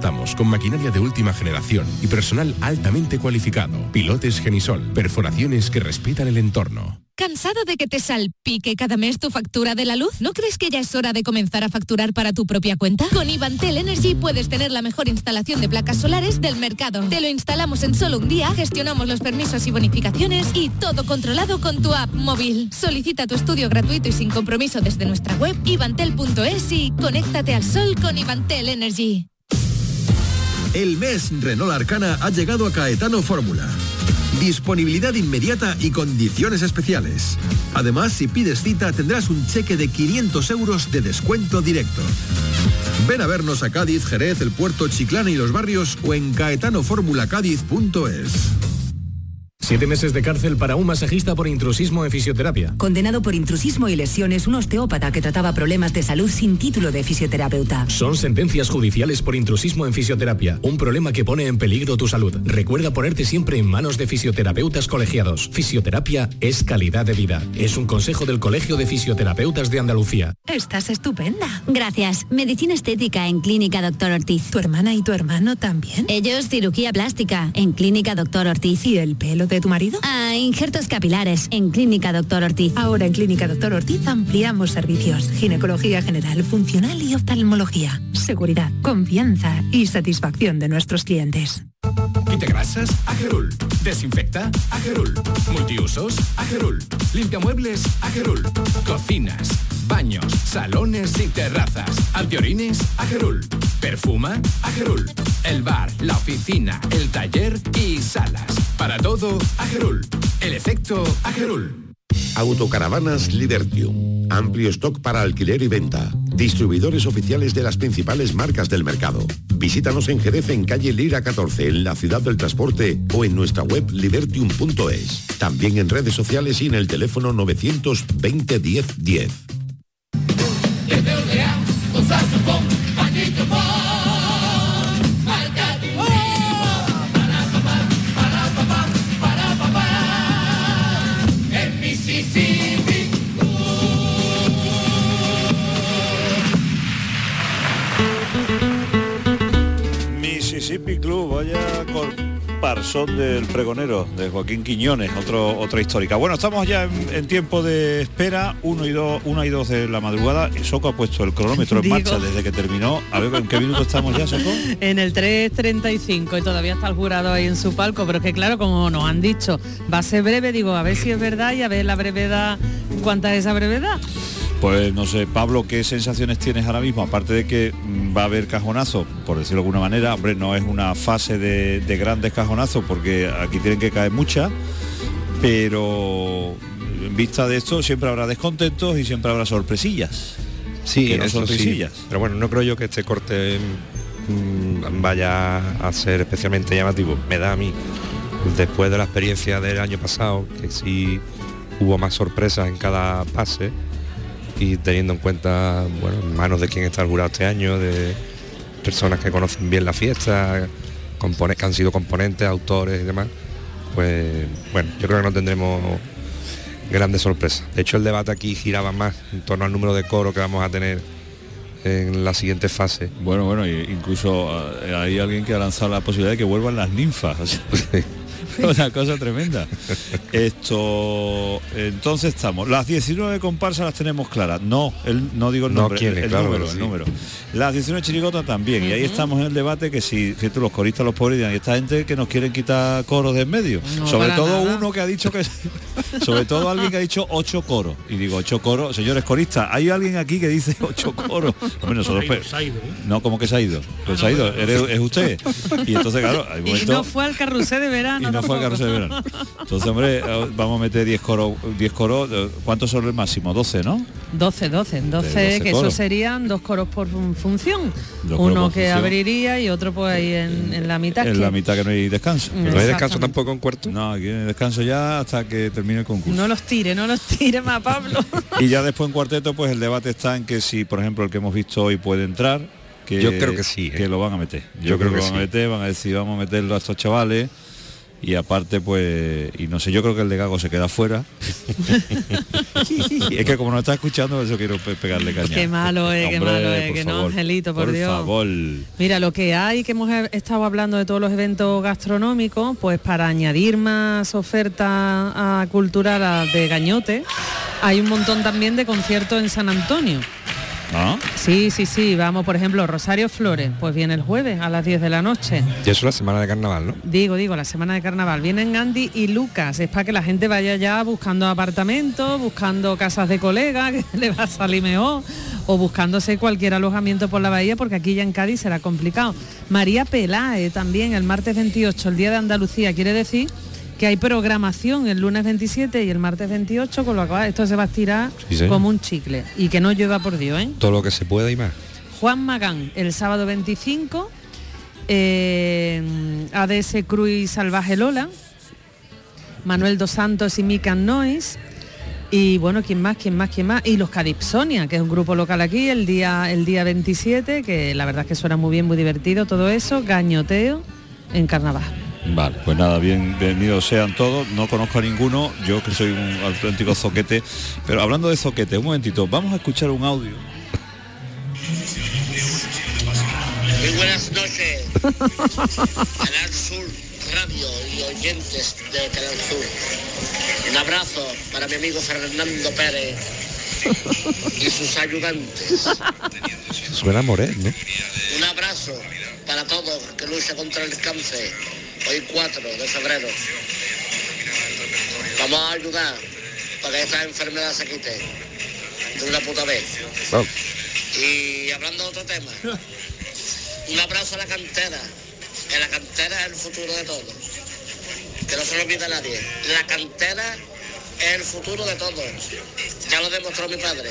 Estamos con maquinaria de última generación y personal altamente cualificado. Pilotes Genisol, perforaciones que respetan el entorno. ¿Cansado de que te salpique cada mes tu factura de la luz? ¿No crees que ya es hora de comenzar a facturar para tu propia cuenta? Con Ivantel Energy puedes tener la mejor instalación de placas solares del mercado. Te lo instalamos en solo un día, gestionamos los permisos y bonificaciones y todo controlado con tu app móvil. Solicita tu estudio gratuito y sin compromiso desde nuestra web ivantel.es y conéctate al sol con Ivantel Energy. El mes Renault Arcana ha llegado a Caetano Fórmula. Disponibilidad inmediata y condiciones especiales. Además, si pides cita tendrás un cheque de 500 euros de descuento directo. Ven a vernos a Cádiz, Jerez, el puerto Chiclana y los barrios o en caetanoformulacádiz.es. Siete meses de cárcel para un masajista por intrusismo en fisioterapia. Condenado por intrusismo y lesiones, un osteópata que trataba problemas de salud sin título de fisioterapeuta. Son sentencias judiciales por intrusismo en fisioterapia, un problema que pone en peligro tu salud. Recuerda ponerte siempre en manos de fisioterapeutas colegiados. Fisioterapia es calidad de vida. Es un consejo del Colegio de Fisioterapeutas de Andalucía. Estás estupenda. Gracias. Medicina estética en Clínica Doctor Ortiz. ¿Tu hermana y tu hermano también? Ellos cirugía plástica en Clínica Doctor Ortiz. ¿Y el pelo de tu marido? Ah, injertos capilares en Clínica Doctor Ortiz. Ahora en Clínica Doctor Ortiz ampliamos servicios. Ginecología general, funcional y oftalmología. Seguridad, confianza y satisfacción de nuestros clientes. Quite grasas, Agerul. Desinfecta, Agerul. Multiusos, Agerul. Limpia muebles, Agerul. Cocinas, baños, salones y terrazas. Antiorines, Agerul. Perfuma, Agerul. El bar, la oficina, el taller y salas. Para todo, Agerul. El efecto, Agerul. Autocaravanas Libertium. Amplio stock para alquiler y venta. Distribuidores oficiales de las principales marcas del mercado. Visítanos en Jerez en calle Lira 14, en la ciudad del transporte o en nuestra web libertium.es. También en redes sociales y en el teléfono 920 10 10. En parsón del pregonero de Joaquín Quiñones, otro, otra histórica. Bueno, estamos ya en, en tiempo de espera, uno y dos, una y dos de la madrugada. Soco ha puesto el cronómetro en Digo. marcha desde que terminó. A ver en qué minuto estamos ya, Soco. En el 3.35 y todavía está el jurado ahí en su palco, pero es que claro, como nos han dicho, va a ser breve, digo, a ver si es verdad y a ver la brevedad, cuánta es esa brevedad. Pues no sé, Pablo, ¿qué sensaciones tienes ahora mismo? Aparte de que mm, va a haber cajonazo, por decirlo de alguna manera, hombre, no es una fase de, de grandes cajonazos porque aquí tienen que caer muchas, pero en vista de esto siempre habrá descontentos y siempre habrá sorpresillas. Sí, que no eso sí. risillas. Pero bueno, no creo yo que este corte mm, vaya a ser especialmente llamativo. Me da a mí, después de la experiencia del año pasado, que sí hubo más sorpresas en cada pase y teniendo en cuenta, bueno, en manos de quién está el jurado este año, de personas que conocen bien la fiesta, que han sido componentes, autores y demás, pues bueno, yo creo que no tendremos grandes sorpresas. De hecho, el debate aquí giraba más en torno al número de coro que vamos a tener en la siguiente fase. Bueno, bueno, incluso eh, hay alguien que ha lanzado la posibilidad de que vuelvan las ninfas. Una cosa tremenda. Esto, entonces estamos. Las 19 comparsas las tenemos claras. No, el, no digo el No nombre, quiere, el, el claro, número, el número. Las 19 chirigotas también. Y ahí estamos en el debate que si, fíjate, los coristas, los pobres y esta gente que nos quieren quitar coros de en medio. No, sobre todo nada. uno que ha dicho que sobre todo alguien que ha dicho ocho coros. Y digo, ocho coros, señores coristas, hay alguien aquí que dice ocho coros. Hombre, nosotros Se ha ido, pe- se ha ido, ¿eh? no, como que se ha ido. Pues se ha ido, eres- es usted. Y entonces, claro, hay Y momentos- no fue al carrusel de verano. Y no fue el tampoco. carrusel de verano. Entonces, hombre, eh, vamos a meter 10 coros, 10 coros, eh, ¿cuántos son el máximo? 12, ¿no? 12, 12, 12, 12 que eso serían dos coros por fun- función. Dos Uno por que función. abriría y otro pues ahí en, en la mitad. En que la mitad que no hay descanso. Mm, No hay descanso tampoco en cuarto. No, aquí hay descanso ya hasta que termine el concurso. No los tire, no los tire más Pablo. Y ya después en cuarteto, pues el debate está en que si, por ejemplo, el que hemos visto hoy puede entrar, que Yo creo que sí, ¿eh? que lo van a meter. Yo, Yo creo, creo que que lo van a sí. meter, van a decir vamos a meterlo a estos chavales y aparte pues y no sé yo creo que el de Gago se queda fuera es que como no está escuchando eso quiero pe- pegarle caña Qué malo es, qué Hombre, malo es, por que no, Angelito, por, Dios. favor Mira, lo que hay, que hemos estado hablando de todos los eventos gastronómicos, pues para añadir más oferta a cultural de gañote, hay un montón también de conciertos en San Antonio. ¿No? Sí, sí, sí, vamos, por ejemplo, Rosario Flores, pues viene el jueves a las 10 de la noche. Y eso es la semana de carnaval, ¿no? Digo, digo, la semana de carnaval. Vienen Andy y Lucas. Es para que la gente vaya ya buscando apartamentos, buscando casas de colegas, que le va a salir mejor, o buscándose cualquier alojamiento por la bahía, porque aquí ya en Cádiz será complicado. María Peláe también, el martes 28, el Día de Andalucía, quiere decir que hay programación el lunes 27 y el martes 28, con lo cual esto se va a estirar Sí, como un chicle. Y que no llueva por Dios, ¿eh? Todo lo que se pueda y más. Juan Magán el sábado 25, eh, ADS Cruz Salvaje Lola, Manuel Dos Santos y Mican Nois. Y bueno, ¿quién más? ¿Quién más? ¿Quién más? Y los Cadipsonia, que es un grupo local aquí, el día, el día 27, que la verdad es que suena muy bien, muy divertido todo eso, gañoteo en carnaval. Vale, pues nada, bienvenidos sean todos. No conozco a ninguno, yo que soy un auténtico zoquete. Pero hablando de zoquete, un momentito, vamos a escuchar un audio. Muy buenas noches, Canal Sur Radio y oyentes de Canal Sur. Un abrazo para mi amigo Fernando Pérez y sus ayudantes. Suena Moret, ¿no? Un abrazo para todos que luchan contra el cáncer. Hoy 4 de febrero. Vamos a ayudar para que esta enfermedad se quite de una puta vez. Y hablando de otro tema, un abrazo a la cantera, que la cantera es el futuro de todos. Que no se lo olvide nadie. La cantera es el futuro de todos. Ya lo demostró mi padre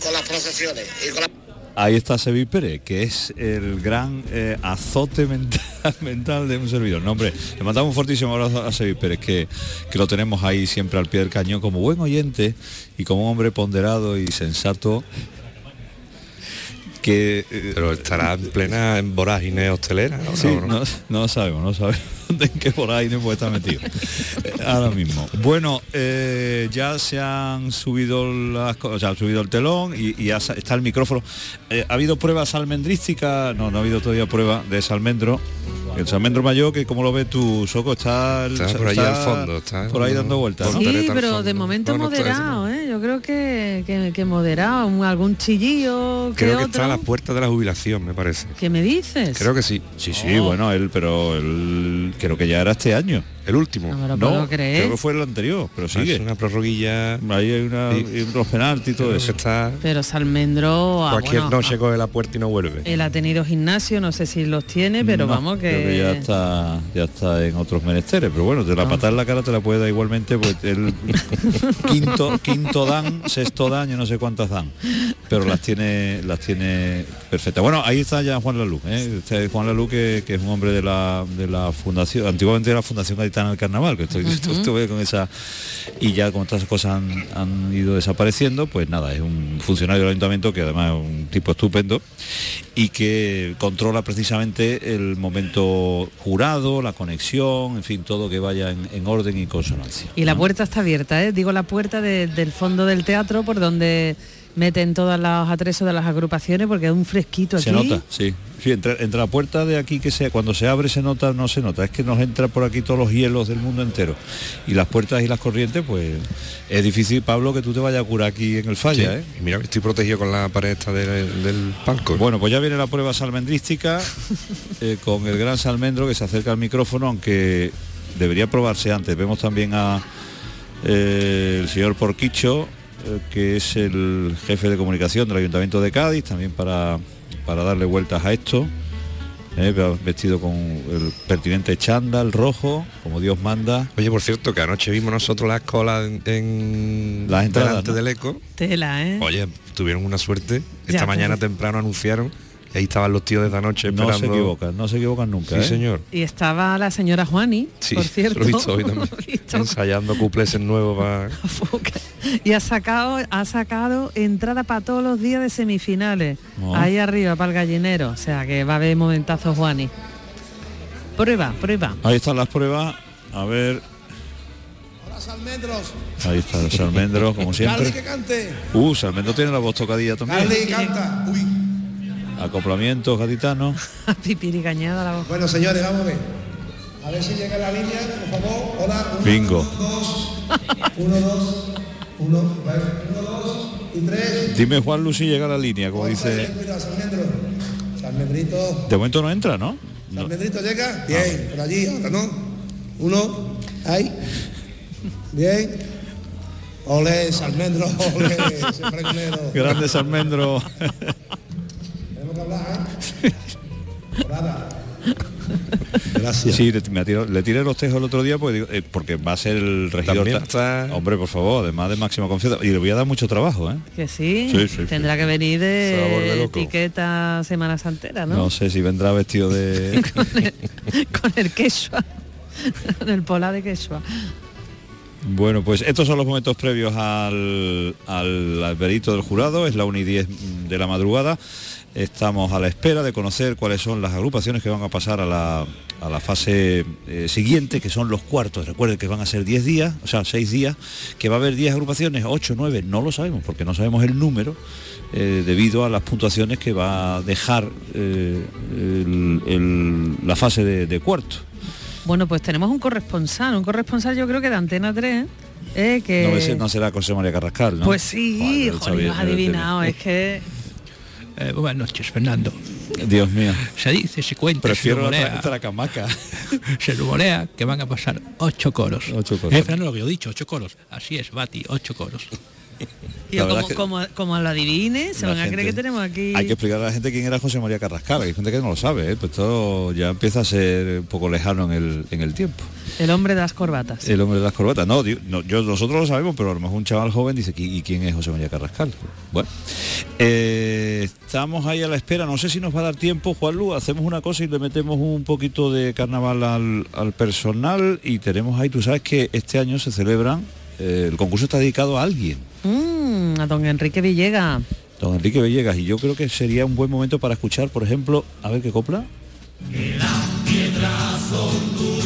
con las procesiones y con la... Ahí está Sevil Pérez, que es el gran eh, azote mental, mental de un servidor. No, hombre, le mandamos un fortísimo abrazo a Sevil Pérez, que, que lo tenemos ahí siempre al pie del cañón como buen oyente y como hombre ponderado y sensato. Que, eh, Pero estará en plena vorágine hostelera. ¿no? Sí, No, no. sabemos, no sabemos en qué por ahí no puede estar metido. Eh, Ahora mismo. Bueno, eh, ya se han subido las cosas, se ha subido el telón y, y ya está el micrófono. Eh, ¿Ha habido pruebas almendrísticas? No, no ha habido todavía prueba de ese almendro. El almendro mayor, que como lo ves tu soco, está, el- Está por allí al fondo, está por ahí dando vueltas. ¿no? Sí, pero de momento No, no está moderado. Yo creo que, que, que moderado, un- algún chillillo que Creo que otro. está a la puerta de la jubilación, me parece. ¿Qué me dices? Creo que sí. Sí, sí, bueno, él, pero él creo que ya era este año. El último. No me lo puedo creer. creo que fue el anterior, pero sigue. Es una prorroguilla. Ahí hay una, Sí. y unos penaltis y todo eso. está Pero Salmendro, ah, cualquier bueno, noche coge la puerta y no vuelve. él ha tenido gimnasio, no sé si los tiene, pero No, vamos que... creo que ya está ya está en otros menesteres pero bueno te la Ah. patada en la cara te la puede dar igualmente pues el quinto quinto dan sexto dan yo no sé cuántas dan pero las tiene las tiene perfectas bueno ahí está ya Juan Lalú ¿eh? Este Juan Lalú que, que es un hombre de la de la fundación antiguamente era la fundación gaditana del carnaval que estoy, con esa y ya como estas cosas han, ido desapareciendo pues nada es un funcionario del ayuntamiento que además es un tipo estupendo y que controla precisamente el momento jurado, la conexión, en fin, todo que vaya en, en orden y consonancia. Y la puerta está abierta, ¿eh? digo la puerta de- del fondo del teatro por donde meten todos los atresos de las agrupaciones porque es un fresquito aquí. Se nota, sí. Sí, entre, entre la puerta de aquí que sea, cuando se abre se nota, no se nota, es que nos entra por aquí todos los hielos del mundo entero. Y las puertas y las corrientes, pues es difícil, Pablo, que tú te vayas a curar aquí en el falla, Sí. ¿eh? Y mira estoy protegido con la pared esta del, del palco. Bueno, pues ya viene la prueba salmendrística eh, con el gran salmendro que se acerca al micrófono, aunque debería probarse antes. Vemos también a eh, el señor Porquicho, que es el jefe de comunicación del Ayuntamiento de Cádiz, también para, para darle vueltas a esto. eh, vestido con el pertinente chándal rojo, como Dios manda. Oye, por cierto, que anoche vimos nosotros las colas en, en Las entradas, delante ¿no? del eco. Tela, ¿eh? Oye, tuvieron una suerte. Esta Ya, mañana pero- temprano anunciaron y ahí estaban los tíos de esta noche No esperando. se equivocan, no se equivocan nunca. Sí, ¿eh? señor. Y estaba la señora Juani, Sí, por cierto. lo he visto hoy también. Visto. Ensayando cupleses nuevos para... y ha sacado, ha sacado entrada para todos los días de semifinales. Oh. Ahí arriba, para el gallinero. O sea que va a haber momentazos Juani. Prueba, prueba. Ahí están las pruebas A ver. Hola, Salmendros. Ahí está el Salmendro, como siempre. Carly, que cante. Uh, Salmendro tiene la voz tocadilla también. Carly, canta. Uy. Acoplamientos gaditanos. Pipiricañada la voz. Bueno, señores, vamos a ver. A ver si llega la línea, por favor. Hola. Uno, Bingo. dos, uno, dos, uno, vale, uno, dos y tres. Dime Juan Lucy llega a la línea, como dice. Cuidado. Salmendrito. De momento no entra, ¿no? Salmendrito llega. Bien, por allí, ahora no. Uno, ahí. Bien. Ole, Salmendro, ole, ese. Grande Salmendro. Tenemos que hablar, ¿eh? Nada. Gracias. Sí, le, me tiró- le tiré los tejos el otro día porque, digo, eh, porque va a ser el regidor. También ta- Hombre, por favor, además de máxima confianza. Y le voy a dar mucho trabajo, ¿eh? Que sí, Sí, sí, tendrá que venir de etiqueta Semana Santera, ¿no? ¿no? sé si vendrá vestido de... Con el quechua, con el pola de quechua. Bueno, pues estos son los momentos previos al, al, al verito del jurado, es la 1 y 10 de la madrugada. Estamos a la espera de conocer cuáles son las agrupaciones que van a pasar a la, a la fase eh, siguiente, que son los cuartos. Recuerden que van a ser 10 días, o sea, 6 días, que va a haber 10 agrupaciones, 8, 9, no lo sabemos, porque no sabemos el número, eh, debido a las puntuaciones que va a dejar eh, el- el- la fase de, de cuarto. Bueno, pues tenemos un corresponsal, un corresponsal yo creo que de Antena 3, eh, que... No, será José María Carrascal, ¿no? Pues sí, Joder, joder, lo adivinado, es que... Eh, buenas noches, Fernando. Dios mío. Se dice, se cuenta, Prefiero se la rumorea, tra- tracamaca. se rumorea que van a pasar ocho coros. Ocho coros. Eh, Fernando, lo que yo he dicho, ocho coros. Así es, Bati, ocho coros. Yo como, es que como, como lo adivine, se la van a creer gente- que tenemos aquí... Hay que explicar a la gente quién era José María Carrascal, hay gente que no lo sabe, ¿eh? pues todo ya empieza a ser un poco lejano en el, en el tiempo. El hombre de las corbatas. El hombre de las corbatas. No, digo, no, yo, nosotros lo sabemos, pero a lo mejor un chaval joven dice, ¿y quién es José María Carrascal? Bueno, eh, estamos ahí a la espera, no sé si nos va a dar tiempo, Juanlu, hacemos una cosa y le metemos un poquito de carnaval al, al personal y tenemos ahí, tú sabes que este año se celebran, eh, el concurso está dedicado a alguien. Mm, a don Enrique Villega. Don Enrique Villegas, y yo creo que sería un buen momento para escuchar, por ejemplo, a ver qué copla. Piedras son duras,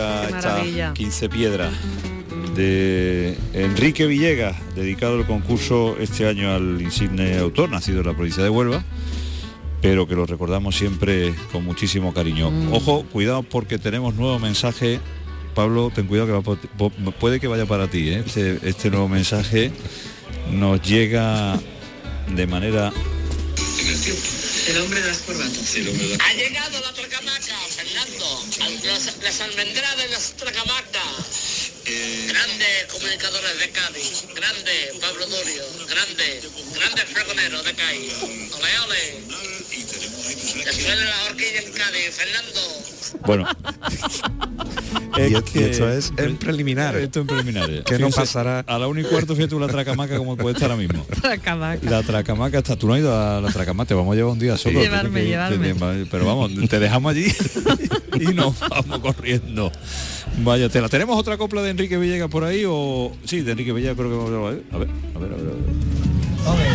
maravilla. 15 piedras? De Enrique Villegas, dedicado el concurso este año al insigne autor, nacido en la provincia de Huelva, pero que lo recordamos siempre con muchísimo cariño. Mm. Ojo, cuidado porque tenemos nuevo mensaje. Pablo, ten cuidado que va puede que vaya para ti. ¿eh? Este, este nuevo mensaje nos llega de manera El hombre de las corbatas. Ha llegado la tracamaca, Fernando. Las, las almendradas de las. Grandes comunicadores de Cádiz. Grande Pablo Durio. Grande. Grandes fregoneros de Cádiz. Ole, ole. Que suene la horquilla en Cádiz, Fernando. Bueno, y, y esto es en preliminar. Esto en preliminar. ¿Qué no pasará? A la 1 y cuarto, fíjate tú la tracamaca como puede estar ahora mismo. Tracamaca. La tracamaca está, tú no has ido a la tracamaca, te vamos a llevar un día solo. Llevarme, tienes- pero vamos, te dejamos allí y nos vamos corriendo. Vaya tela. ¿Tenemos otra copla de Enrique Villegas por ahí o...? Sí, de Enrique Villegas creo que vamos a ver. A ver, a ver, a ver. a ver.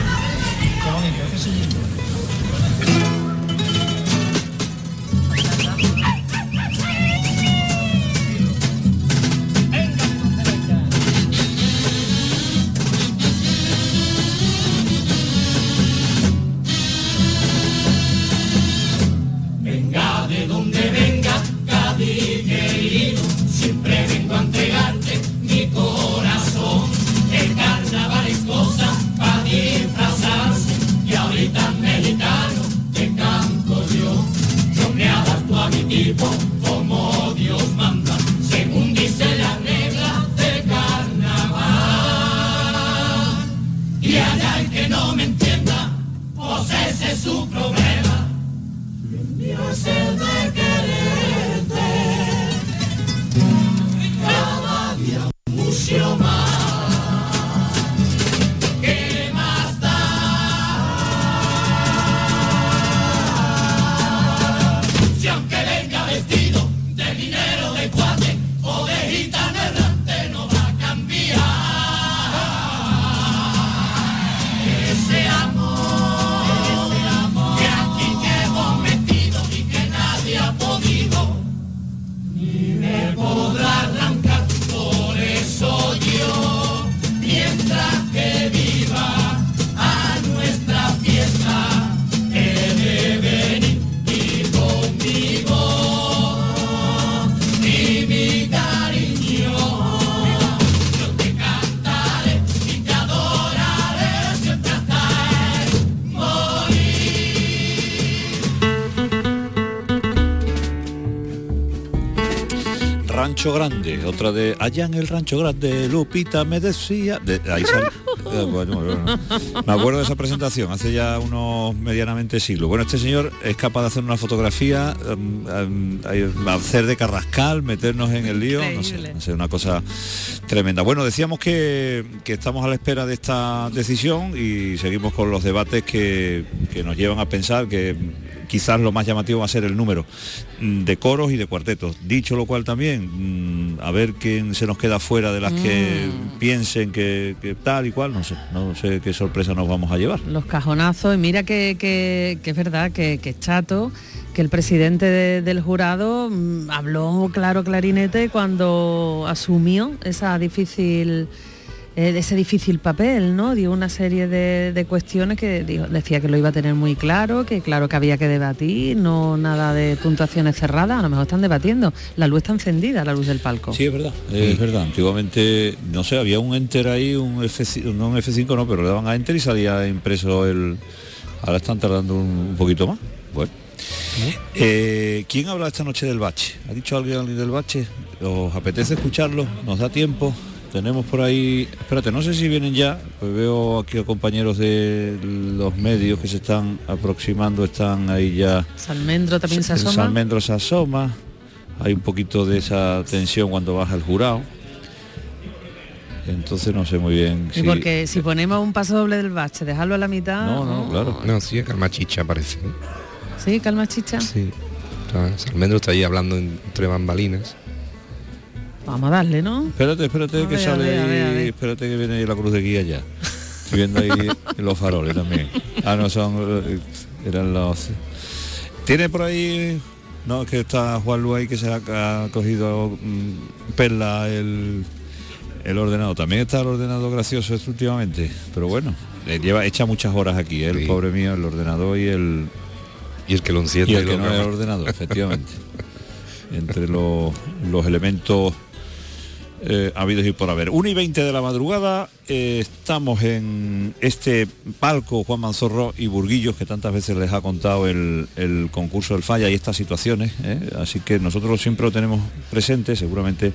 Rancho Grande, otra de allá en el Rancho Grande, Lupita me decía. de- ahí sale- eh, bueno, bueno, me acuerdo de esa presentación hace ya unos medianamente siglos. Bueno, este señor es capaz de hacer una fotografía, em, em, hacer de carrascal, meternos en el lío, no sé, no sé, una cosa tremenda. Bueno, decíamos que, que estamos a la espera de esta decisión y seguimos con los debates que, que nos llevan a pensar que quizás lo más llamativo va a ser el número mm, de coros y de cuartetos. Dicho lo cual también, mm, a ver quién se nos queda fuera de las que piensen que, que tal y cual, no sé, no sé qué sorpresa nos vamos a llevar. Los cajonazos, y mira que, que- que es verdad que, es chato, que el presidente de- del jurado mm, habló claro clarinete cuando asumió esa difícil eh, ese difícil papel, ¿no? Dio una serie de, de cuestiones que dijo- decía que lo iba a tener muy claro, que claro que había que debatir, no nada de puntuaciones cerradas, a lo mejor están debatiendo. La luz está encendida, la luz del palco. Sí, es verdad. Es verdad. Antiguamente, no sé, había un Enter ahí, un F5, no un F5 no, pero le daban a Enter y salía impreso el. Ahora están tardando un, un poquito más. Bueno. Eh, ¿Quién habla esta noche del bache? ¿Ha dicho alguien, alguien del bache? ¿Os apetece escucharlo? ¿Nos da tiempo? Tenemos por ahí, espérate, no sé si vienen ya, pues veo aquí a compañeros de los medios que se están aproximando, están ahí ya Salmendro también se asoma. Salmendro se asoma, hay un poquito de esa tensión cuando baja el jurado. Entonces no sé muy bien Y si... porque si ponemos un paso doble del bache, dejarlo a la mitad. No, no, claro. No, sí, calma chicha parece. Sí, calma chicha. Sí. Salmendro está ahí hablando entre bambalinas. Vamos a darle, ¿no? Espérate, espérate A que ver, sale ver, ahí, espérate que viene ahí la cruz de guía ya. Estoy viendo ahí los faroles también. Ah, no, son... eh, Eran los... Tiene por ahí... No, es que está Juan Luis ahí que se ha, ha cogido mm, perla el, el ordenador. También está el ordenador gracioso este últimamente. Pero bueno, le lleva, echa muchas horas aquí, ¿eh? el pobre mío, el ordenador y el... Y el que lo enciende Y el y que no es el ordenador, efectivamente. Entre los, los elementos eh, habidos y por haber. 1 y 20 de la madrugada, eh, estamos en este palco Juan Manzorro y Burguillos, que tantas veces les ha contado el, el concurso del falla y estas situaciones. ¿eh? Así que nosotros siempre lo tenemos presente, seguramente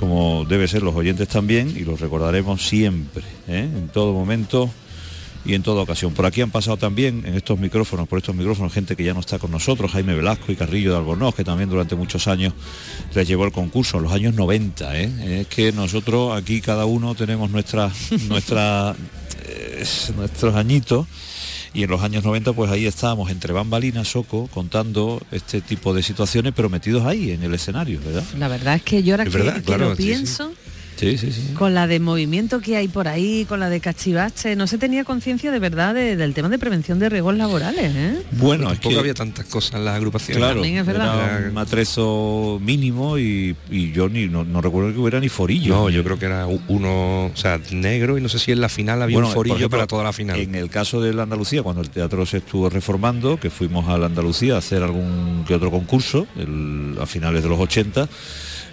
como debe ser los oyentes también, y los recordaremos siempre, ¿eh? en todo momento y en toda ocasión. Por aquí han pasado también en estos micrófonos, por estos micrófonos, gente que ya no está con nosotros, Jaime Velasco y Carrillo de Albornoz, que también durante muchos años les llevó el concurso, en los años 90. ¿eh? Es que nosotros aquí cada uno tenemos nuestra, nuestra, eh, nuestros añitos. Y en los años 90 pues ahí estábamos entre bambalinas, Soco, contando este tipo de situaciones, pero metidos ahí en el escenario, ¿verdad? La verdad es que yo ahora Es que, verdad, que claro, lo sí, sí. Pienso, Sí, sí, sí. con la de movimiento que hay por ahí, con la de cachivache, no se tenía conciencia de verdad de- del tema de prevención de riesgos laborales, ¿eh? Bueno, es Tampoco que había tantas cosas en las agrupaciones. Claro, es verdad. era un atrezo mínimo y, y yo ni no, no recuerdo que hubiera ni forillo. No, yo creo que era uno, o sea, negro y no sé si en la final había Bueno, un forillo ejemplo, para toda la final. En el caso de la Andalucía, cuando el teatro se estuvo reformando, que fuimos a la Andalucía a hacer algún que otro concurso el- a finales de los 80,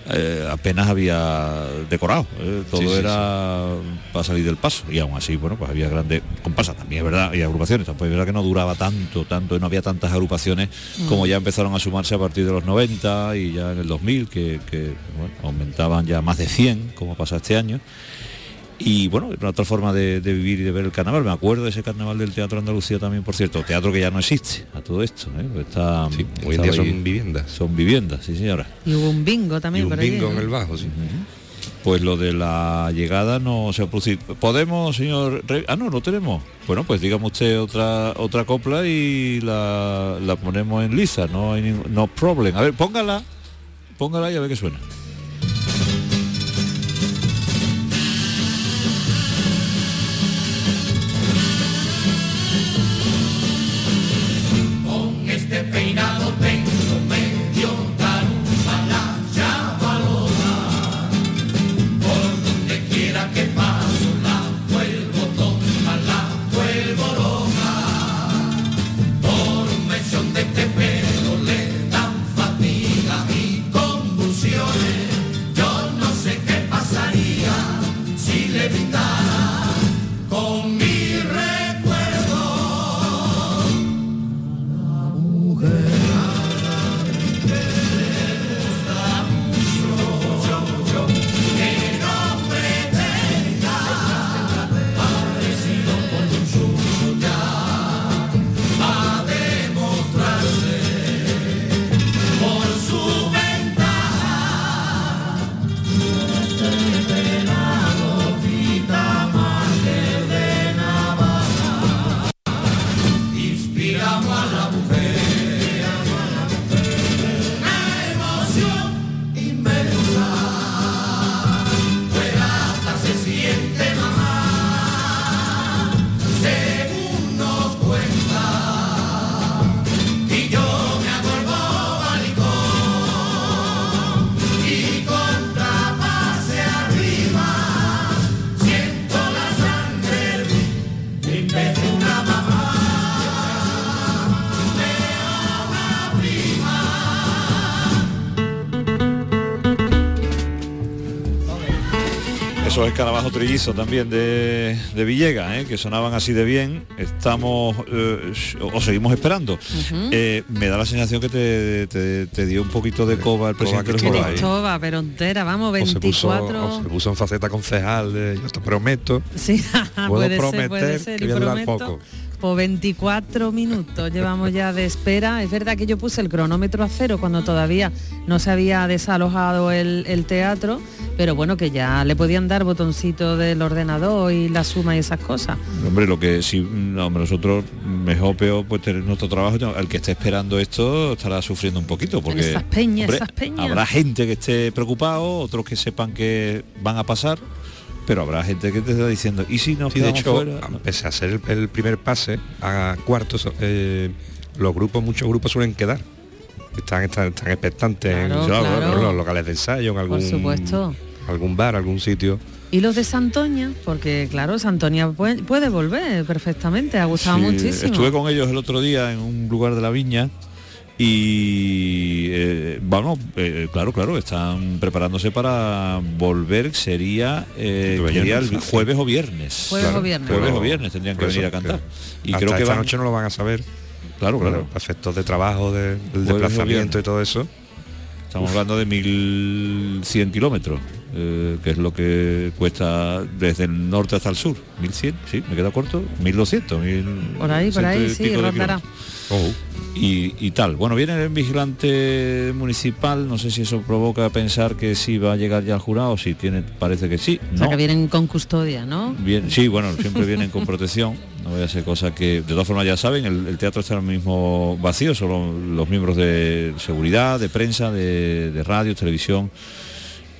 eh, apenas había decorado, eh, todo Sí, sí, era para salir del paso. Y aún así, bueno, pues había grandes comparsas. También, es verdad, y agrupaciones, tampoco es verdad que no duraba tanto, tanto, y no había tantas agrupaciones Mm. como ya empezaron a sumarse a partir de los 90 y ya en el 2000, que, que, bueno, aumentaban ya más de 100, como pasa este año. Y bueno, era otra forma de, de vivir y de ver el carnaval. Me acuerdo de ese carnaval del Teatro Andalucía también, por cierto. Teatro que ya no existe a todo esto. ¿eh? Está, hoy en día son ahí- viviendas. Son viviendas, sí señora. Y hubo un bingo Y también un por allí, bingo ¿no? en el bajo, sí. Pues lo de la llegada no se va a producir. ¿Podemos, señor? Re- Ah, no, no tenemos. Bueno, pues dígame usted otra otra copla y la, la ponemos en lisa. No hay ningún no problem. A ver, póngala. Póngala y a ver qué suena. Esos escarabajos trillizos también de, de Villegas, ¿eh? que sonaban así de bien. Estamos eh, o seguimos esperando. Eh, me da la sensación que te, te- te dio un poquito de coba el presidente del Cristóbal. Jurado. Cristóbal, pero entera, vamos, O se, puso, 24. o se puso en faceta concejal de yo te prometo. Sí, Puedo puede ser, prometer puede ser, que voy a durar prometo. poco. Por 24 minutos llevamos ya de espera. Es verdad que yo puse el cronómetro a cero cuando todavía no se había desalojado el, el teatro, pero bueno, que ya le podían dar botoncito del ordenador y la suma y esas cosas. Hombre, lo que sí, no, hombre, nosotros mejor peor pues tener nuestro trabajo, el que esté esperando esto estará sufriendo un poquito porque esas peñas, hombre, esas peñas. habrá gente que esté preocupado, otros que sepan que van a pasar, pero habrá gente que te está diciendo, ¿y si nos Sí, de quedamos hecho, fuera? pese a ser el, el primer pase a cuartos, eh, los grupos, muchos grupos suelen quedar. Están, están, están expectantes en, Claro, claro, claro. en los locales de ensayo, en algún, supuesto. algún bar, algún sitio. Y los de Santoña, porque claro, Santoña puede, puede volver perfectamente, ha gustado Sí, muchísimo. Estuve con ellos el otro día en un lugar de la viña y eh, bueno, eh, claro, claro, están preparándose para volver, sería, eh, sería el jueves o viernes. Jueves o viernes. Jueves o viernes tendrían que venir a cantar. que Y hasta creo que esta van, noche no lo van a saber. claro, claro. Bueno, efectos de trabajo, de- del desplazamiento y todo eso. Estamos hablando de 1100 kilómetros. Eh, que es lo que cuesta desde el norte hasta el sur. 1100, sí, me queda corto. 1200, 1000, Por ahí, por ahí, sí, pico de rondará. kilómetros. Y, y tal. Bueno, viene el vigilante municipal, no sé si eso provoca pensar que sí va a llegar ya al jurado, si tiene, parece que sí. O sea, ¿no? que vienen con custodia, ¿no? Bien, sí, bueno, siempre vienen con protección. No voy a hacer cosas que, de todas formas, ya saben, el, el teatro está ahora mismo vacío, solo los miembros de seguridad, de prensa, de, de radio, televisión.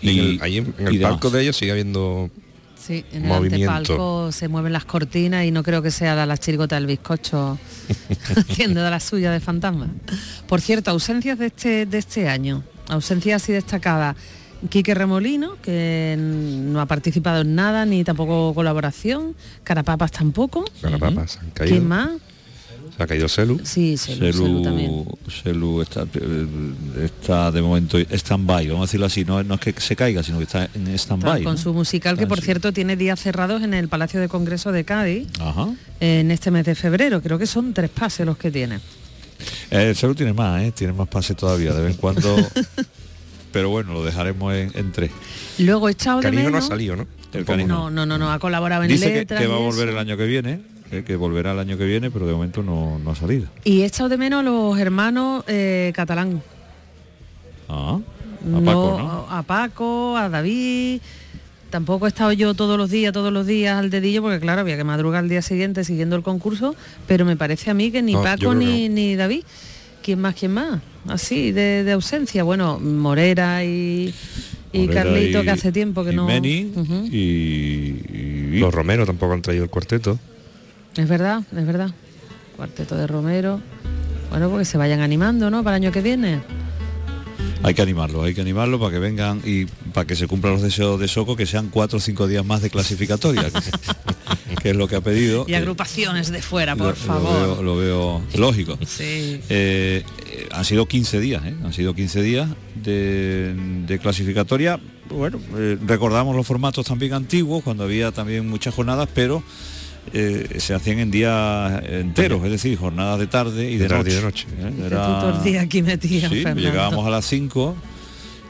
Y en el- ahí en, en el palco de ellos sigue habiendo Sí, en el Movimiento. antepalco se mueven las cortinas y no creo que sea la, la chirigota del bizcocho haciendo de la suya de fantasma. Por cierto, ausencias de este, de este año, ausencias así destacadas. Quique Remolino, que no ha participado en nada, ni tampoco colaboración. Carapapas tampoco. Carapapas, se han caído. ¿Quién más? Se ha caído Celu. Sí, Celu, Celu también. Celu está, eh, está de momento stand-by, vamos a decirlo así, no, no es que se caiga, sino que está en stand-by. con ¿no? su musical, que por cierto tiene días cerrados en el Palacio de Congreso de Cádiz Ajá. en este mes de febrero. Creo que son tres pases los que tiene. Eh, Celu tiene más, ¿eh? tiene más pase todavía, de vez en cuando... pero bueno, lo dejaremos en, en tres. Luego he echado de Canijo no ha menos... salido, ¿no? El No, no, no, no, ha colaborado en Dice que, letras. que va a volver eso. el año que viene, eh, que volverá el año que viene, pero de momento no, no ha salido. Y he echado de menos a los hermanos eh, catalán. Ah, a Paco, ¿no? a Paco, a David. Tampoco he estado yo todos los días, todos los días al dedillo, porque claro, había que madrugar al día siguiente siguiendo el concurso, pero me parece a mí que ni No, Paco ni, que ni David. ¿Quién más, quién más? Así, de, de ausencia. Bueno, Morera y, y Morera Carlito, y- que hace tiempo que y no... Meni y, y- Los Romero tampoco han traído el cuarteto. Es verdad, es verdad. Cuarteto de Romero. Bueno, porque se vayan animando, ¿no? Para el año que viene. Hay que animarlo, hay que animarlo para que vengan y para que se cumplan los deseos de Soco, que sean cuatro o cinco días más de clasificatoria, que, que es lo que ha pedido. Y agrupaciones de fuera, por lo favor. veo- Lo veo, lógico. Sí. Eh, eh, han sido 15 días, ¿eh? han sido 15 días de, de clasificatoria. Bueno, eh, recordamos los formatos también antiguos, cuando había también muchas jornadas, pero eh, se hacían en días enteros, es decir, jornadas de tarde y de, De tarde y de noche. ¿eh? Era- todo el día aquí Sí, llegábamos a las 5,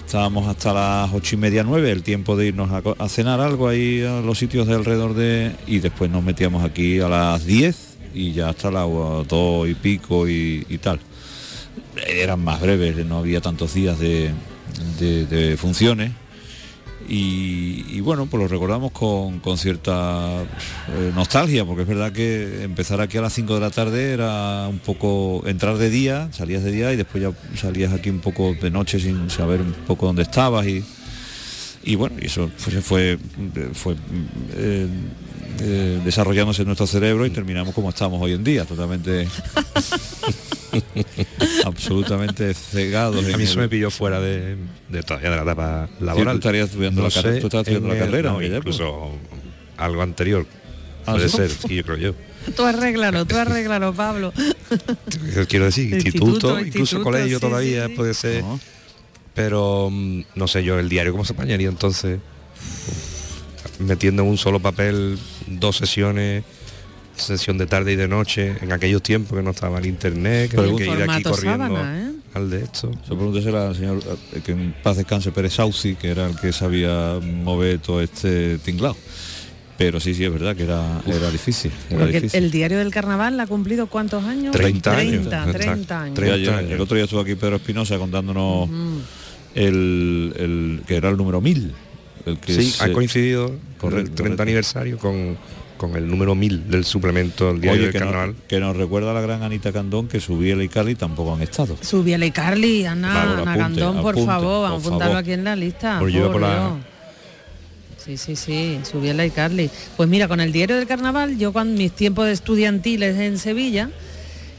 estábamos hasta las ocho y media, 9, el tiempo de irnos a, cenar algo ahí a los sitios de alrededor de... y después nos metíamos aquí a las 10 y ya hasta las 2 y pico y, y tal. Eran más breves, no había tantos días de, de- de funciones. Y, bueno, pues lo recordamos con, con cierta eh, nostalgia, porque es verdad que empezar aquí a las 5 de la tarde era un poco entrar de día, salías de día y después ya salías aquí un poco de noche sin saber un poco dónde estabas y, y bueno, eso fue, fue, fue eh, eh, desarrollándose en nuestro cerebro y terminamos como estamos hoy en día, totalmente absolutamente cegados. A mí el- eso me pilló fuera de, de todavía de la etapa laboral. tú estarías estudiando la carrera- tú estudiando la el- carrera no, incluso algo anterior. ¿Ah, Puede sí? ser, sí, yo creo yo. Tú arréglalo, tú arréglalo, Pablo. Quiero decir, instituto, Instituto, incluso colegio sí, todavía sí, sí. puede ser. Pero mm, no sé yo, el diario cómo se apañaría entonces metiendo en un solo papel dos sesiones, sesión de tarde y de noche, en aquellos tiempos que no estaba el internet, que había que ir aquí corriendo sábana, ¿eh? al de esto. Se pregúntesela al señor eh, que en paz descanse Pérez Sauci, que era el que sabía mover todo este tinglado. Pero sí, sí, es verdad que era, era difícil. Era Porque difícil. el diario del carnaval ha cumplido cuántos años? 30 años. 30, 30 años. El otro día estuvo aquí Pedro Espinosa contándonos el, el- que era el número 1000. El que Sí, se- ha coincidido Correcto, el 30 correcto. aniversario con, con el número 1000 del suplemento del diario Oye, del que, carnaval. nos, que nos recuerda a la gran Anita Candón que Subiela y Carly tampoco han estado. Subiela y Carly, Ana, Claro, Ana apunte, Gandón, por apunte, favor, vamos a apuntarlo aquí en la lista. Por por la-. Sí, sí, sí, Subiela y Carly. Pues mira, con el diario del carnaval, yo con mis tiempos de estudiantiles en Sevilla,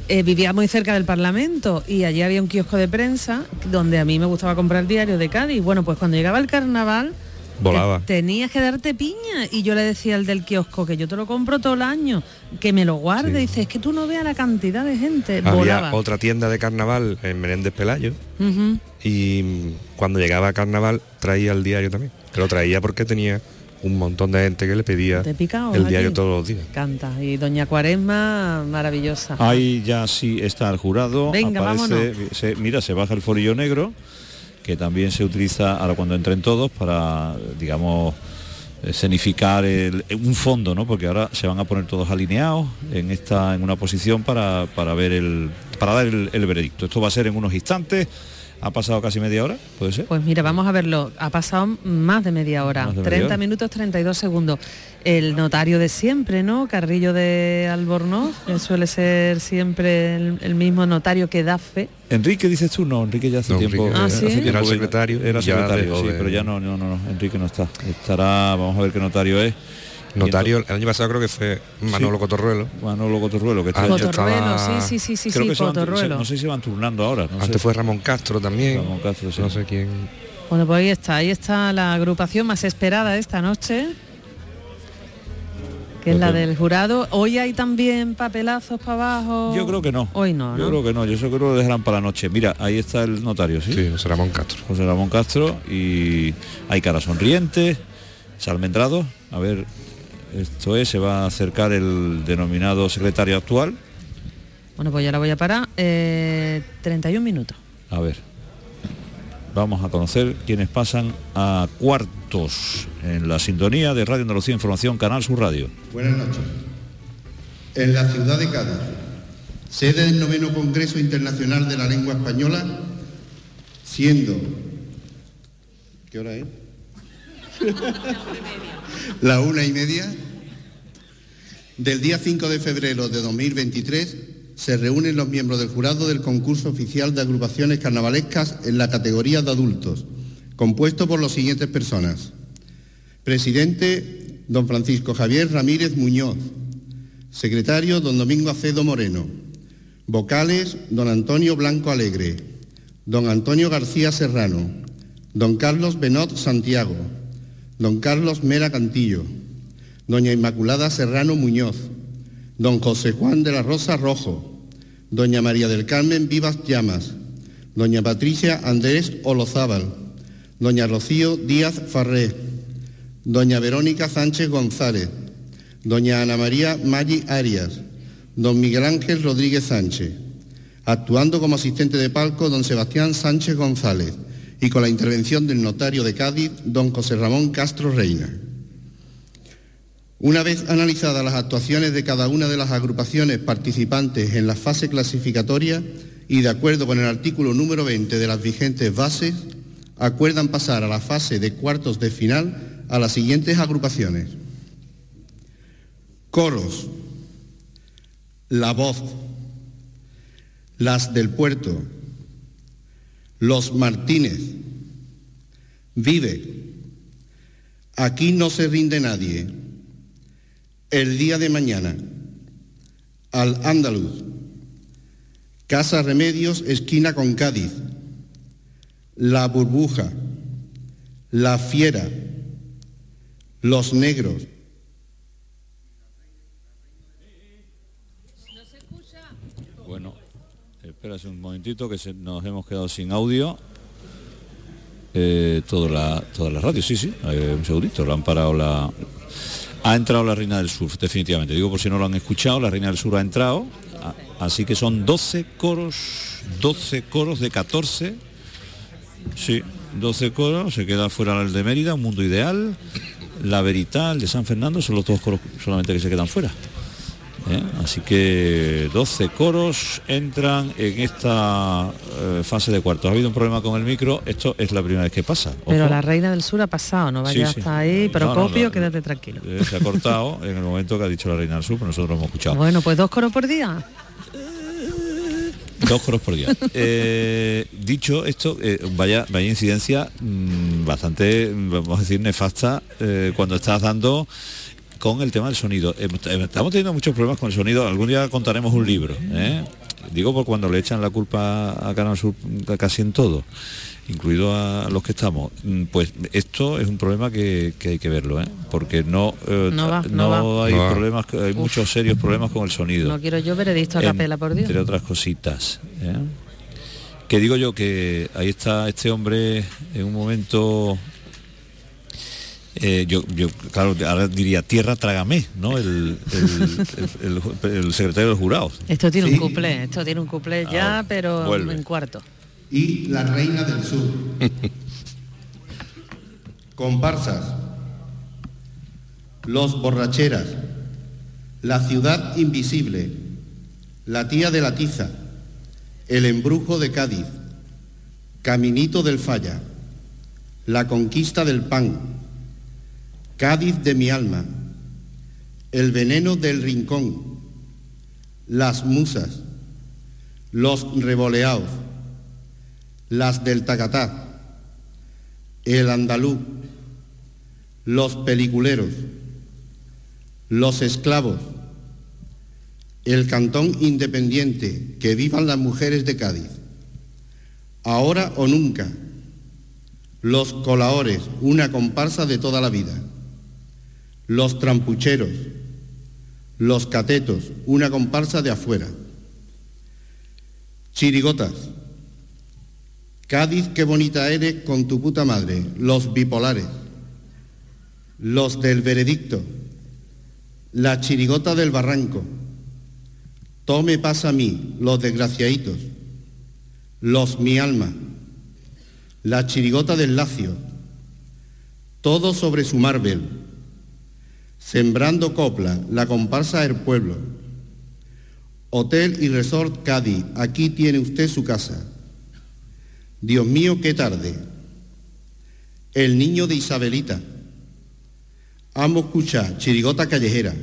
eh, vivía muy cerca del Parlamento y allí había un kiosco de prensa donde a mí me gustaba comprar el diario de Cádiz. Bueno, pues cuando llegaba el carnaval, Volaba. te- tenías que darte piña y yo le decía al del kiosco que yo te lo compro todo el año, que me lo guarde. Dice, es que tú no veas la cantidad de gente. Había Volaba. otra tienda de carnaval en Menéndez Pelayo y cuando llegaba a carnaval traía el diario también. Que lo traía porque tenía un montón de gente que le pedía ¿Te pica o el aquí? diario todos los días. Canta. Y Doña Cuaresma, maravillosa. Ahí ya sí está el jurado. Venga, aparece- se- mira, se baja el forillo negro, que también se utiliza ahora cuando entren todos para, digamos, escenificar un fondo, ¿no? Porque ahora se van a poner todos alineados en esta, en una posición para, para ver el, para dar el veredicto. Esto va a ser en unos instantes. Ha pasado casi media hora, puede ser. Pues mira, vamos a verlo. Ha pasado más de media hora, de media 30 hora. minutos 32 segundos. El notario de siempre, ¿no? Carrillo de Albornoz, que suele ser siempre el, el mismo notario que da fe. Enrique dices tú, no, Enrique ya hace No, tiempo. Enrique, Ah, hace ¿sí? tiempo Era secretario, Era ya secretario, sí, de- pero ya no, no, no, no, Enrique no está. Estará, vamos a ver qué notario es. Notario, el año pasado creo que fue Manolo Sí. Cotorruelo. Manolo Cotorruelo, que Ah, Cotorruelo, estaba- sí, sí, sí, sí, Creo sí, que se van- Cotorruelo. no sé si van turnando ahora. No Antes sé. fue Ramón Castro también. Ramón Castro, sí. No sé quién. Bueno, pues ahí está, ahí está la agrupación más esperada esta noche, que es la del jurado. Hoy hay también papelazos para abajo. Yo creo que no. Hoy no, Yo ¿no? creo que no, yo eso creo que lo dejarán para la noche. Mira, ahí está el notario, ¿sí? Sí, José Ramón Castro. José Ramón Castro y hay cara sonriente, se ha almendrado. A ver, esto es, se va a acercar el denominado secretario actual. Bueno, pues ya la voy a parar. Eh, 31 minutos. A ver. Vamos a conocer quienes pasan a cuartos en la sintonía de Radio Andalucía Información, Canal Sur Radio. Buenas noches. En la ciudad de Cádiz, sede del noveno Congreso Internacional de la Lengua Española, siendo... ¿Qué hora es? la una y media. Del día 5 de febrero de 2023 se reúnen los miembros del jurado del concurso oficial de agrupaciones carnavalescas en la categoría de adultos, compuesto por las siguientes personas. Presidente, don Francisco Javier Ramírez Muñoz. Secretario, don Domingo Acedo Moreno. Vocales, don Antonio Blanco Alegre. Don Antonio García Serrano. Don Carlos Benot Santiago. Don Carlos Mera Cantillo. Doña Inmaculada Serrano Muñoz. Don José Juan de la Rosa Rojo. Doña María del Carmen Vivas Llamas. Doña Patricia Andrés Olozábal. Doña Rocío Díaz Farré. Doña Verónica Sánchez González. Doña Ana María Maggi Arias. Don Miguel Ángel Rodríguez Sánchez. Actuando como asistente de palco, don Sebastián Sánchez González. Y con la intervención del notario de Cádiz, don José Ramón Castro Reina. Una vez analizadas las actuaciones de cada una de las agrupaciones participantes en la fase clasificatoria y de acuerdo con el artículo número 20 de las vigentes bases, acuerdan pasar a la fase de cuartos de final a las siguientes agrupaciones. Coros, La Voz, Las del Puerto, Los Martínez, Vive, Aquí no se rinde nadie, El día de mañana, Al Andaluz, Casa Remedios, esquina con Cádiz, La Burbuja, La Fiera, Los Negros, Bueno, espérase un momentito que nos hemos quedado sin audio. Eh, toda la toda la radio, sí, sí, eh, un segundito, lo han parado la. Ha entrado la Reina del Sur, definitivamente. Digo por si no lo han escuchado, la Reina del Sur ha entrado. Así que son 12 coros, 12 coros de 14. Sí, 12 coros, se queda fuera el de Mérida, un mundo ideal. La Verità, el de San Fernando, son los dos coros solamente que se quedan fuera. ¿Eh? Así que 12 coros entran en esta eh, fase de cuartos. Ha habido un problema con el micro, esto es la primera vez que pasa. Pero la reina del sur ha pasado, no vaya Sí, sí. hasta ahí. No, no, no. quédate tranquilo. Eh, se ha cortado en el momento que ha dicho la Reina del Sur, pero nosotros lo hemos escuchado. Bueno, pues dos coros por día. Dos coros por día. Eh, dicho esto, eh, vaya, vaya incidencia mm, bastante, vamos a decir, nefasta eh, cuando estás dando con el tema del sonido. Eh, Estamos teniendo muchos problemas con el sonido. Algún día contaremos un libro. ¿eh? Digo por cuando le echan la culpa a Canal Sur casi en todo incluido a los que estamos, Mm, pues esto es un problema que, que hay que verlo, ¿eh? porque no, eh, No va, no va. hay No va. problemas, hay Uf. muchos serios problemas con el sonido No quiero yo veredicto a en- capela, por Dios. Entre otras cositas. ¿eh? Que digo yo que ahí está este hombre en un momento. Eh, yo, yo, claro, ahora diría tierra trágame, ¿no? El, el- el- el- el secretario del jurado. Esto tiene Sí. un cuplé, esto tiene un cuplé ya, Ahora, pero vuelve. en cuarto. y La Reina del Sur. Comparsas. Los Borracheras. La Ciudad Invisible. La Tía de la Tiza. El Embrujo de Cádiz. Caminito del Falla. La Conquista del Pan. Cádiz de mi alma. El veneno del rincón. Las musas. Los revoleados. Las del Tacatá. El andaluz. Los peliculeros. Los esclavos. El cantón independiente. Que vivan las mujeres de Cádiz. Ahora o nunca. Los colaores, una comparsa de toda la vida. Los trampucheros. Los catetos, una comparsa de afuera. Chirigotas. Cádiz, qué bonita eres con tu puta madre. Los bipolares. Los del veredicto. La chirigota del barranco. Tome pasa a mí, los desgraciaditos. Los mi alma. La chirigota del lacio. Todo sobre su Marvel. Sembrando copla, la comparsa del pueblo. Hotel y Resort Cádiz, aquí tiene usted su casa. Dios mío, qué tarde. El niño de Isabelita. Amo escuchar, chirigota callejera.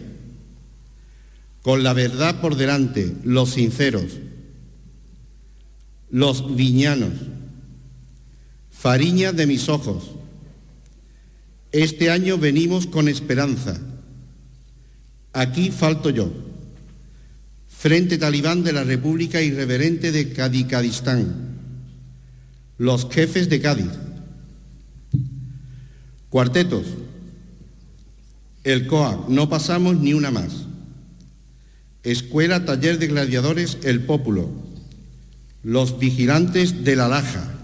Con la verdad por delante, los sinceros. Los viñanos. Fariña de mis ojos. Este año venimos con esperanza. Aquí falto yo. Frente Talibán de la República Irreverente de Cadicadistán. Los jefes de Cádiz. Cuartetos. El COA, no pasamos ni una más. Escuela Taller de Gladiadores El Pópulo. Los vigilantes de la Laja.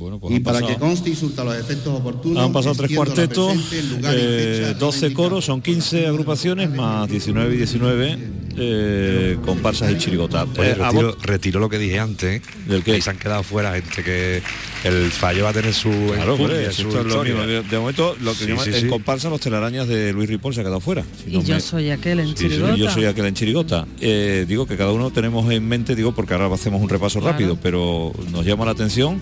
Bueno, pues y para pasado- que conste y surta los efectos oportunos, Han pasado tres cuartetos, eh, fecha 12 coros, son 15 agrupaciones más 19 y 19 eh, comparsas y chirigotas. Eh, retiro, retiro lo que dije antes. ¿Del qué? Ahí se han quedado fuera gente que el fallo va a tener su Claro, enjundia, hombre, su esto es lo historia. mismo. De, de momento, lo que Sí, llaman sí, en sí. comparsa los telarañas de Luis Ripoll se ha quedado fuera. Si Y no yo me- soy aquel en Sí, sí, chirigota. yo soy aquel en chirigota. Eh, digo que cada uno tenemos en mente, digo, porque ahora hacemos un repaso Claro. rápido, pero nos llama la atención,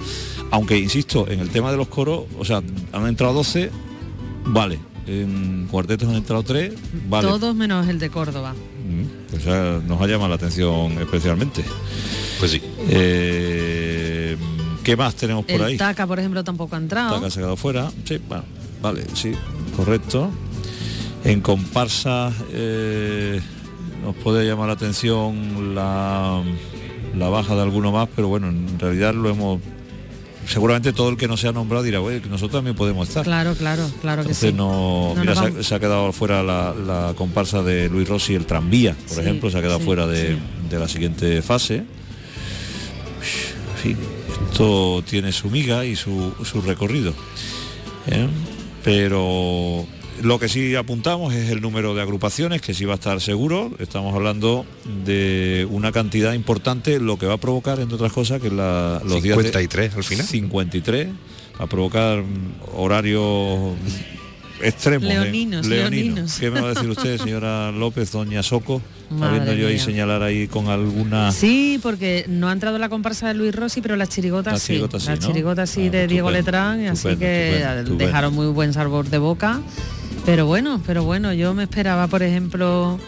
aunque insisto, en el tema de los coros, o sea, han entrado 12, vale. En cuartetos han entrado 3, vale. Todos menos el de Córdoba. Mm, O sea, nos ha llamado la atención especialmente. Pues sí. ¿Qué más tenemos por el ahí? Taca, por ejemplo, tampoco ha entrado. Taca se ha quedado fuera. Sí, bueno, vale, sí, correcto. En comparsa eh, nos puede llamar la atención la, la baja de alguno más, pero bueno, en realidad lo hemos... Seguramente todo el que no se ha nombrado dirá, "Oye, que nosotros también podemos estar. Claro, claro, claro que Entonces sí. no, No mira, se ha, se ha quedado fuera la, la comparsa de Luis Rossi, el tranvía, por Sí, ejemplo, se ha quedado sí, fuera de, la siguiente fase. En fin, esto tiene su miga y su, su recorrido. ¿eh? Pero lo que sí apuntamos es el número de agrupaciones, que sí va a estar seguro. Estamos hablando de una cantidad importante, lo que va a provocar, entre otras cosas, que la- los días de- 53 al final. 53 va a provocar mm, horarios extremos. ¿eh? Leoninos, leoninos. ¿Qué me va a decir usted, señora López, doña Soco? Viendo yo ahí señalar ahí con alguna... Sí, porque no ha entrado la comparsa de Luis Rossi, pero las chirigotas Las sí. las ¿no? chirigotas sí Ah, de Diego Letrán, así que dejaron muy buen sabor de boca. Pero bueno, pero bueno, yo me esperaba, por ejemplo,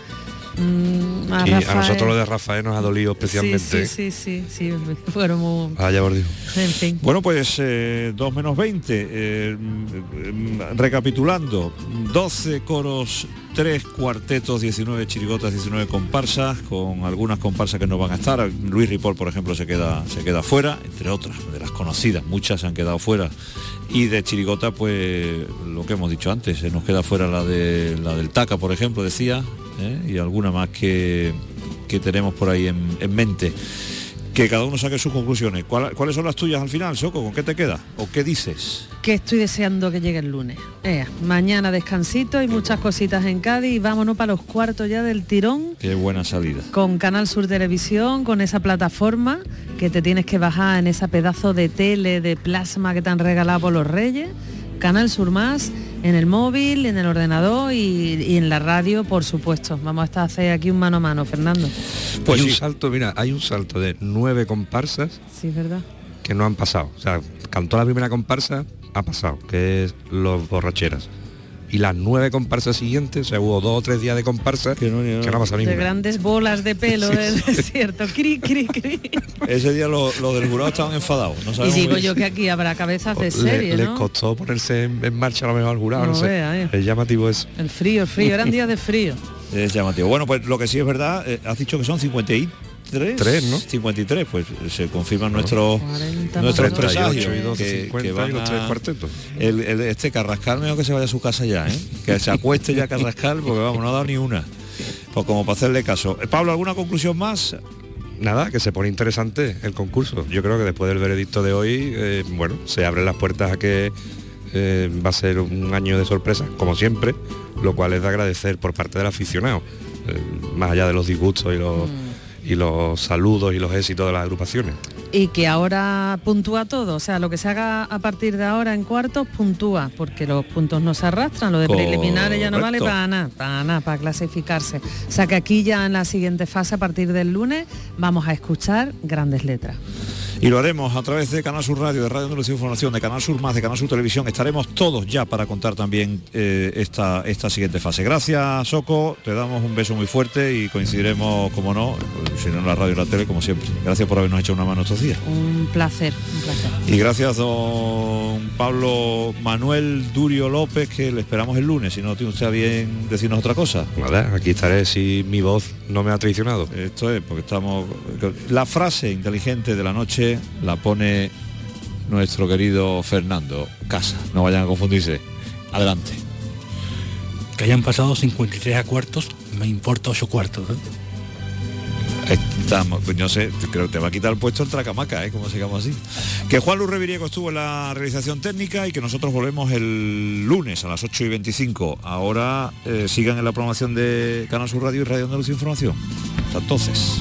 mm, a, Y a Rafael. nosotros lo de Rafael nos ha dolido especialmente. Sí, sí, sí, sí, sí, fueron muy... Vaya por Dios. En fin. Bueno, pues eh, 2 menos 20. eh, mm, recapitulando, 12 coros, 3 cuartetos, 19 chirigotas, 19 comparsas, con algunas comparsas que no van a estar. Luis Ripoll, por ejemplo, se queda, se queda fuera, entre otras, de las conocidas, muchas se han quedado fuera. Y de chirigota, pues lo que hemos dicho antes, se nos queda fuera la de la del Taca, por ejemplo, decía, ¿eh? y alguna más que, que tenemos por ahí en, en mente. que cada uno saque sus conclusiones. ¿Cuál- ¿Cuáles son las tuyas al final, Soco? ¿Con qué te queda? ¿O qué dices? Que estoy deseando que llegue el lunes. Ea, mañana descansito y muchas cositas en Cádiz y vámonos para los cuartos ya del tirón Qué buena salida. con Canal Sur Televisión, con esa plataforma que te tienes que bajar en esa pedazo de tele de plasma que te han regalado por los Reyes. Canal Sur Más, en el móvil, en el ordenador y, y en la radio, por supuesto. Vamos a estar a hacer aquí un mano a mano, Fernando. Pues hay un salto, mira, hay un salto de nueve comparsas Sí, ¿verdad? que no han pasado. O sea, cantó la primera comparsa, ha pasado, que es Los Borracheras. Y las nueve comparsas siguientes, o sea, hubo dos o tres días de comparsa que no, ha pasado De ninguna. grandes bolas de pelo del desierto. Cri, cri, cri. Ese día los lo del jurado estaban enfadados. No Y digo yo que aquí habrá cabezas de Le- serie, les ¿no? costó ponerse en, en marcha a lo mejor al jurado, no, No sé. vea, eh. Es llamativo eso. El frío, el frío. Eran días de frío. Es llamativo. Bueno, pues lo que sí es verdad, eh, has dicho que son 53. Tres, ¿no? 53, pues se confirman nuestros 40 nuestros más 38 presagios y 12, que, 50 que y los tres cuartetos. El, el- este Carrascal mejor que se vaya a su casa ya, ¿eh? que se acueste ya Carrascal porque vamos, no ha dado ni una. Pues como para hacerle caso. Eh, Pablo, ¿alguna conclusión más? Nada, que se pone interesante el concurso. Yo creo que después del veredicto de hoy, eh, bueno, se abren las puertas a que eh, va a ser un año de sorpresa, como siempre, lo cual es de agradecer por parte del aficionado, eh, más allá de los disgustos y los, y los saludos y los éxitos de las agrupaciones. Y que ahora puntúa todo, o sea, lo que se haga a partir de ahora en cuartos puntúa, porque los puntos no se arrastran, lo de preliminares ya no vale para nada, para nada, para clasificarse. O sea que aquí ya en la siguiente fase, a partir del lunes, vamos a escuchar grandes letras. Y lo haremos a través de Canal Sur Radio, de Radio Andalucía Información, de Canal Sur Más, de Canal Sur Televisión. Estaremos todos ya para contar también eh, esta, esta siguiente fase. Gracias, Soco. Te damos un beso muy fuerte y coincidiremos, como no, si no en la radio y la tele, como siempre. Gracias por habernos hecho una mano estos días. Un placer, un placer. Y gracias, don Pablo Manuel Durio López, que le esperamos el lunes, si no tiene usted a bien decirnos otra cosa. Nada, aquí estaré si mi voz no me ha traicionado. Esto es, porque estamos... La frase inteligente de la noche la pone nuestro querido Fernando Casa. No vayan a confundirse. Adelante. Que hayan pasado 53 a cuartos, me importa 8 cuartos. ¿eh? Estamos, pues no sé, creo que te va a quitar el puesto el Tracamaca, ¿eh? como se llama así. Que Juan Luis Reviriego estuvo en la realización técnica y que nosotros volvemos el lunes a las 8 y 25. Ahora eh, sigan en la programación de Canal Sur Radio y Radio Andalucía Información. Hasta entonces.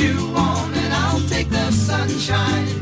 you on, and I'll take the sunshine.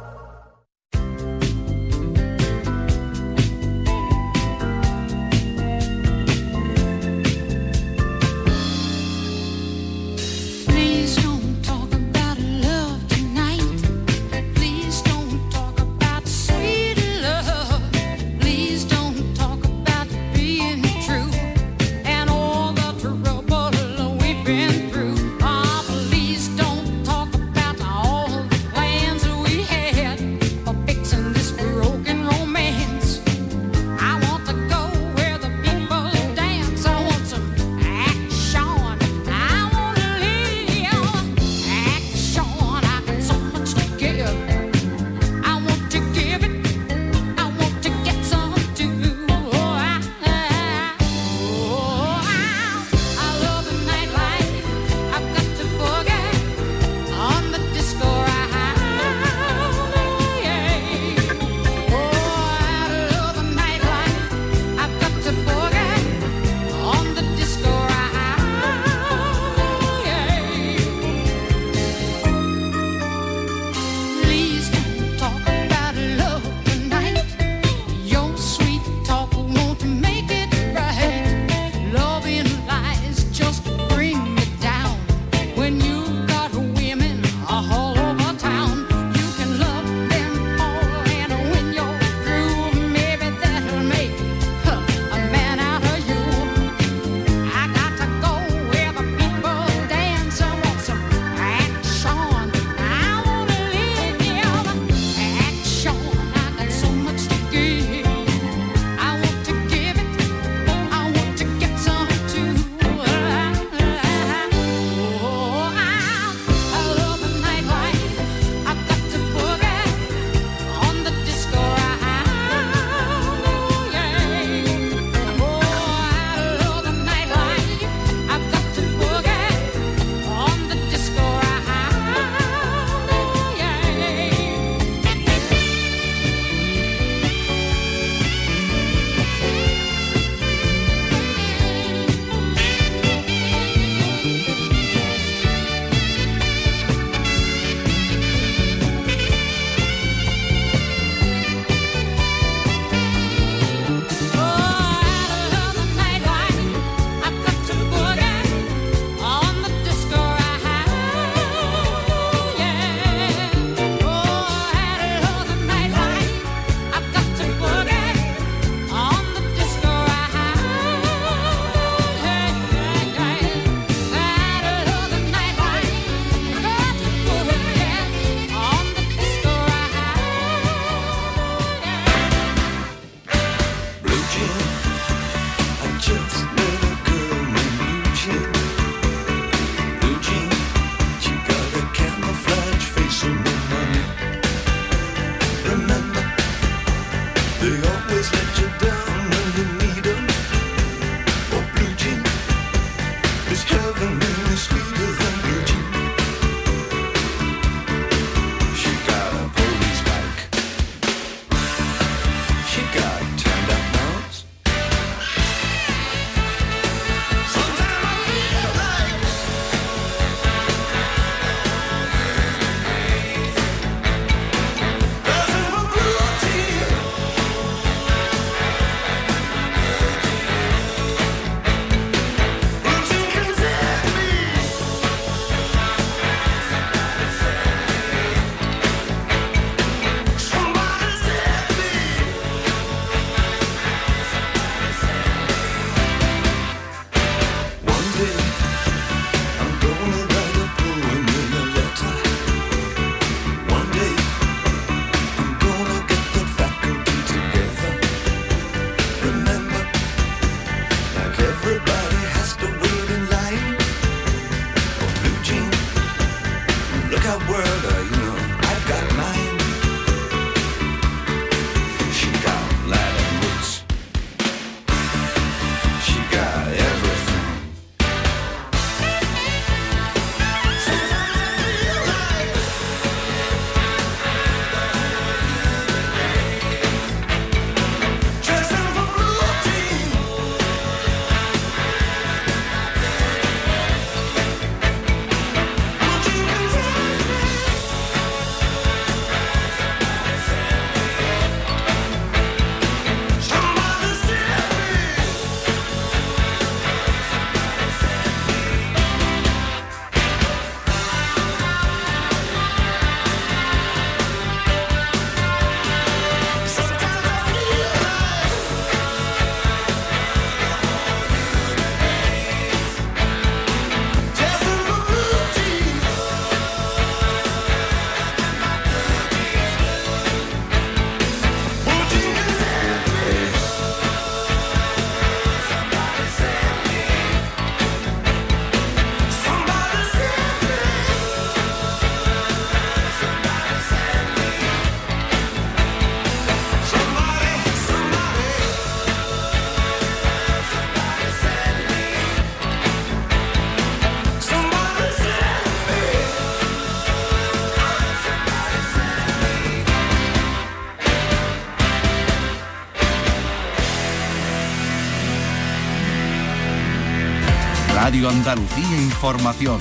Información.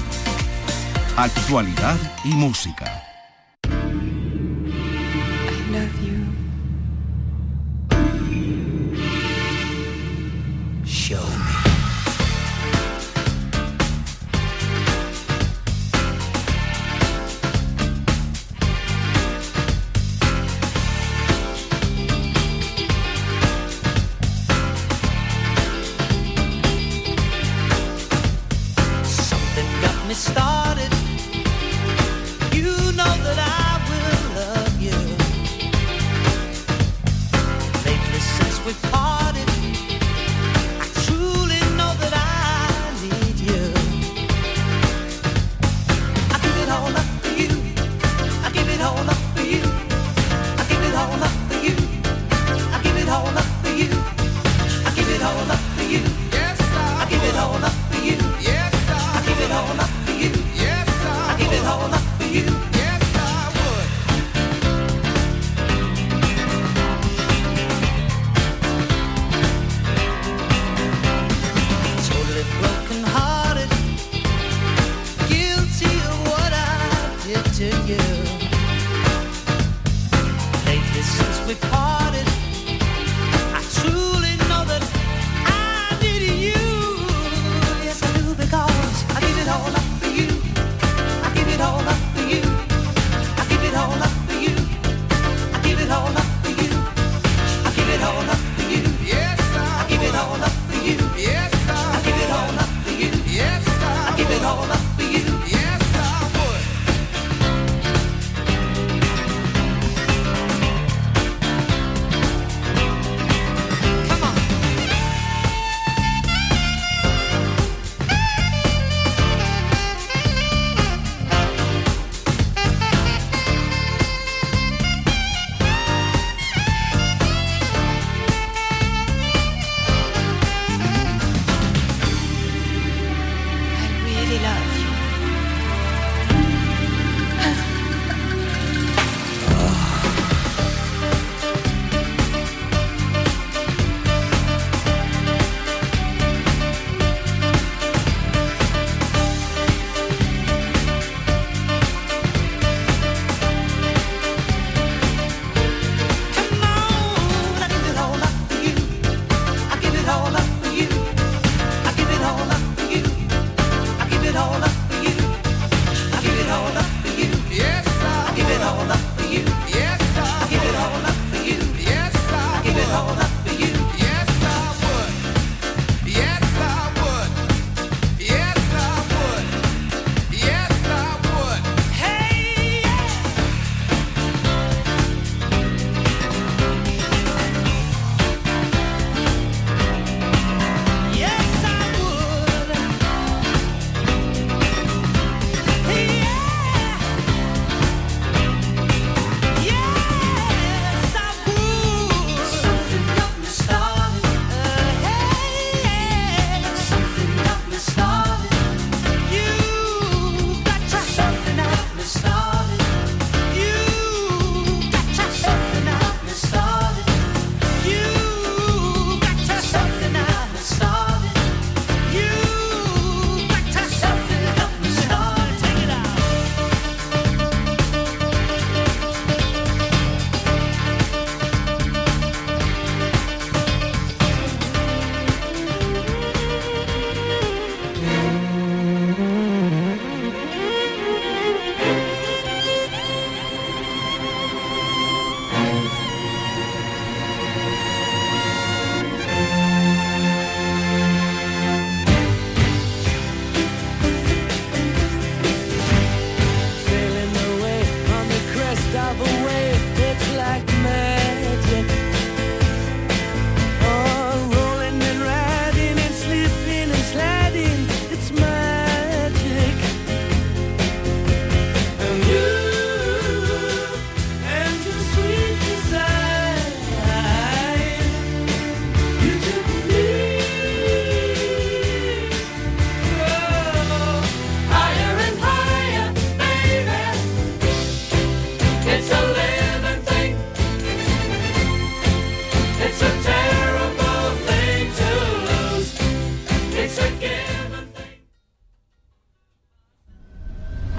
Actualidad y música. To you.